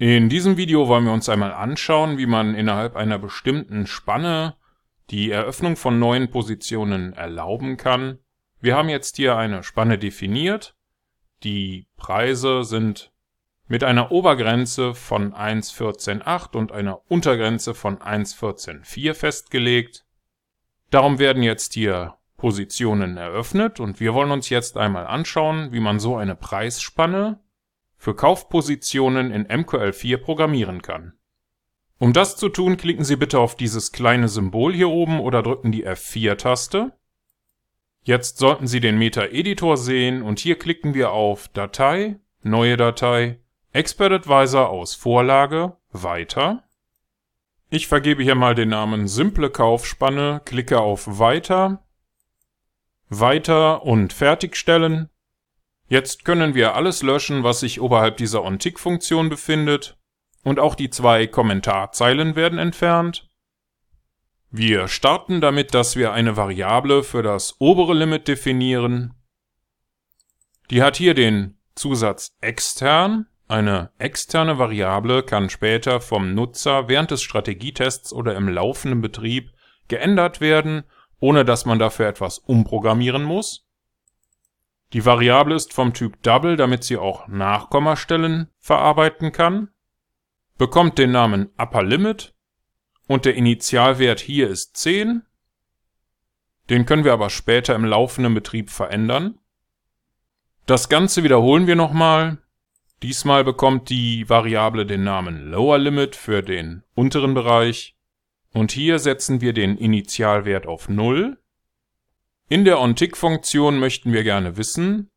In diesem Video wollen wir uns einmal anschauen, wie man innerhalb einer bestimmten Spanne die Eröffnung von neuen Positionen erlauben kann. Wir haben jetzt hier eine Spanne definiert. Die Preise sind mit einer Obergrenze von 1.14.8 und einer Untergrenze von 1.14.4 festgelegt. Darum werden jetzt hier Positionen eröffnet und wir wollen uns jetzt einmal anschauen, wie man so eine Preisspanne für Kaufpositionen in MQL4 programmieren kann. Um das zu tun, klicken Sie bitte auf dieses kleine Symbol hier oben oder drücken die F4-Taste. Jetzt sollten Sie den Meta-Editor sehen und hier klicken wir auf Datei, Neue Datei, Expert Advisor aus Vorlage, Weiter. Ich vergebe hier mal den Namen Simple Kaufspanne, klicke auf Weiter, Weiter und Fertigstellen Jetzt können wir alles löschen, was sich oberhalb dieser OnTick-Funktion befindet und auch die zwei Kommentarzeilen werden entfernt. Wir starten damit, dass wir eine Variable für das obere Limit definieren. Die hat hier den Zusatz extern. Eine externe Variable kann später vom Nutzer während des Strategietests oder im laufenden Betrieb geändert werden, ohne dass man dafür etwas umprogrammieren muss. Die Variable ist vom Typ Double, damit sie auch Nachkommastellen verarbeiten kann, bekommt den Namen UpperLimit und der Initialwert hier ist 10. Den können wir aber später im laufenden Betrieb verändern. Das Ganze wiederholen wir nochmal. Diesmal bekommt die Variable den Namen LowerLimit für den unteren Bereich und hier setzen wir den Initialwert auf 0 in der OnTick-Funktion möchten wir gerne wissen,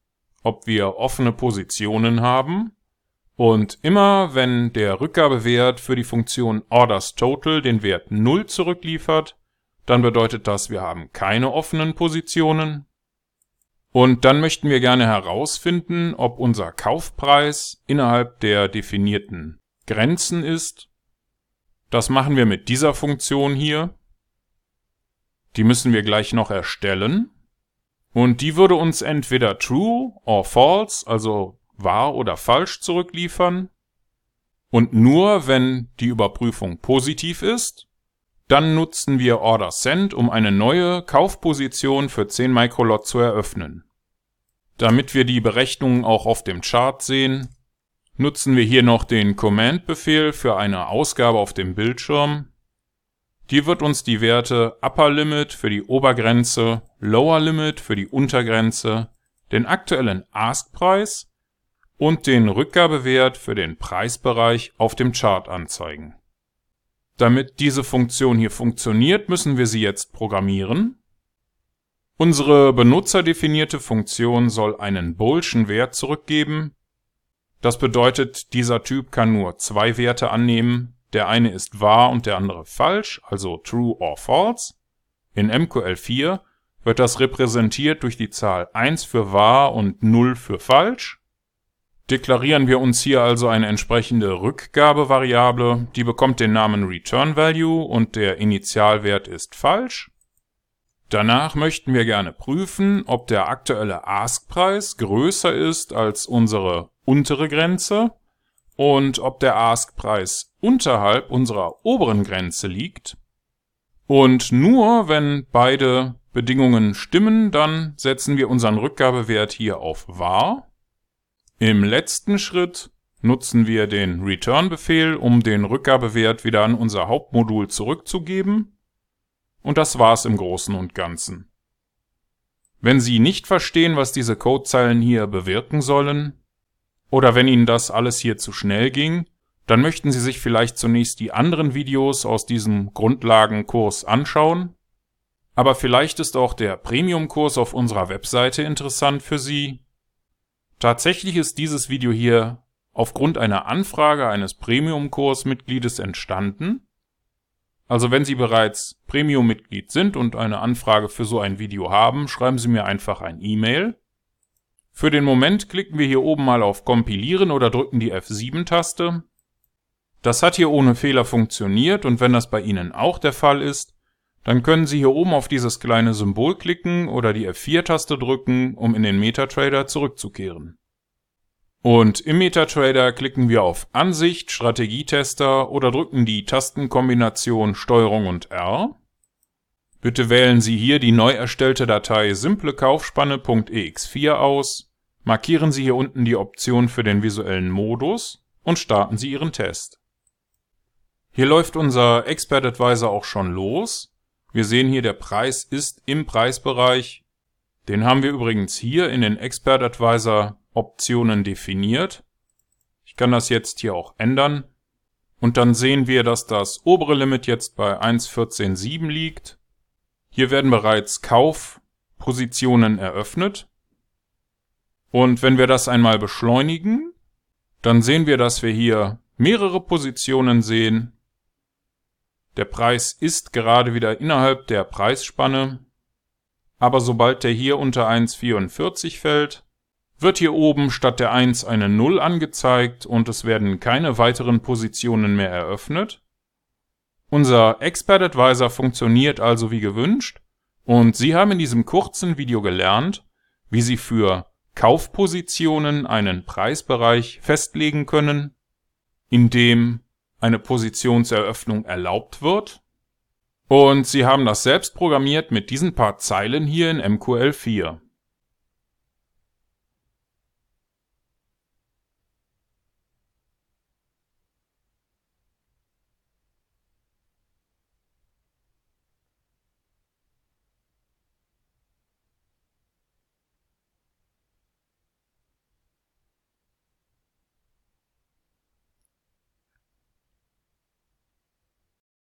ob wir offene Positionen haben und immer wenn der Rückgabewert für die Funktion OrdersTotal den Wert 0 zurückliefert, dann bedeutet das, wir haben keine offenen Positionen. Und dann möchten wir gerne herausfinden, ob unser Kaufpreis innerhalb der definierten Grenzen ist. Das machen wir mit dieser Funktion hier. Die müssen wir gleich noch erstellen. Und die würde uns entweder true or false, also wahr oder falsch zurückliefern. Und nur wenn die Überprüfung positiv ist, dann nutzen wir Order Send, um eine neue Kaufposition für 10 Microlot zu eröffnen. Damit wir die Berechnungen auch auf dem Chart sehen, nutzen wir hier noch den Command-Befehl für eine Ausgabe auf dem Bildschirm hier wird uns die Werte Upper Limit für die Obergrenze, Lower Limit für die Untergrenze, den aktuellen Ask-Preis und den Rückgabewert für den Preisbereich auf dem Chart anzeigen. Damit diese Funktion hier funktioniert, müssen wir sie jetzt programmieren. Unsere benutzerdefinierte Funktion soll einen Boolschen Wert zurückgeben. Das bedeutet, dieser Typ kann nur zwei Werte annehmen, der eine ist wahr und der andere falsch, also true or false. In MQL4 wird das repräsentiert durch die Zahl 1 für wahr und 0 für falsch. Deklarieren wir uns hier also eine entsprechende Rückgabevariable, die bekommt den Namen Return Value und der Initialwert ist falsch. Danach möchten wir gerne prüfen, ob der aktuelle Ask-Preis größer ist als unsere untere Grenze und ob der Ask-Preis unterhalb unserer oberen Grenze liegt. Und nur wenn beide Bedingungen stimmen, dann setzen wir unseren Rückgabewert hier auf wahr. Im letzten Schritt nutzen wir den Return-Befehl, um den Rückgabewert wieder an unser Hauptmodul zurückzugeben. Und das war's im Großen und Ganzen. Wenn Sie nicht verstehen, was diese Codezeilen hier bewirken sollen, oder wenn Ihnen das alles hier zu schnell ging, dann möchten Sie sich vielleicht zunächst die anderen Videos aus diesem Grundlagenkurs anschauen. Aber vielleicht ist auch der Premium-Kurs auf unserer Webseite interessant für Sie. Tatsächlich ist dieses Video hier aufgrund einer Anfrage eines Premium-Kurs-Mitgliedes entstanden. Also wenn Sie bereits Premium-Mitglied sind und eine Anfrage für so ein Video haben, schreiben Sie mir einfach ein E-Mail. Für den Moment klicken wir hier oben mal auf Kompilieren oder drücken die F7-Taste. Das hat hier ohne Fehler funktioniert und wenn das bei Ihnen auch der Fall ist, dann können Sie hier oben auf dieses kleine Symbol klicken oder die F4-Taste drücken, um in den MetaTrader zurückzukehren. Und im MetaTrader klicken wir auf Ansicht, Strategietester oder drücken die Tastenkombination STRG und R. Bitte wählen Sie hier die neu erstellte Datei simplekaufspanne.ex4 aus, markieren Sie hier unten die Option für den visuellen Modus und starten Sie Ihren Test. Hier läuft unser Expert Advisor auch schon los. Wir sehen hier, der Preis ist im Preisbereich. Den haben wir übrigens hier in den Expert Advisor Optionen definiert. Ich kann das jetzt hier auch ändern. Und dann sehen wir, dass das obere Limit jetzt bei 1.14.7 liegt. Hier werden bereits Kaufpositionen eröffnet. Und wenn wir das einmal beschleunigen, dann sehen wir, dass wir hier mehrere Positionen sehen. Der Preis ist gerade wieder innerhalb der Preisspanne. Aber sobald der hier unter 1,44 fällt, wird hier oben statt der 1 eine 0 angezeigt und es werden keine weiteren Positionen mehr eröffnet. Unser Expert Advisor funktioniert also wie gewünscht und Sie haben in diesem kurzen Video gelernt, wie Sie für Kaufpositionen einen Preisbereich festlegen können, in dem eine Positionseröffnung erlaubt wird. Und Sie haben das selbst programmiert mit diesen paar Zeilen hier in MQL4.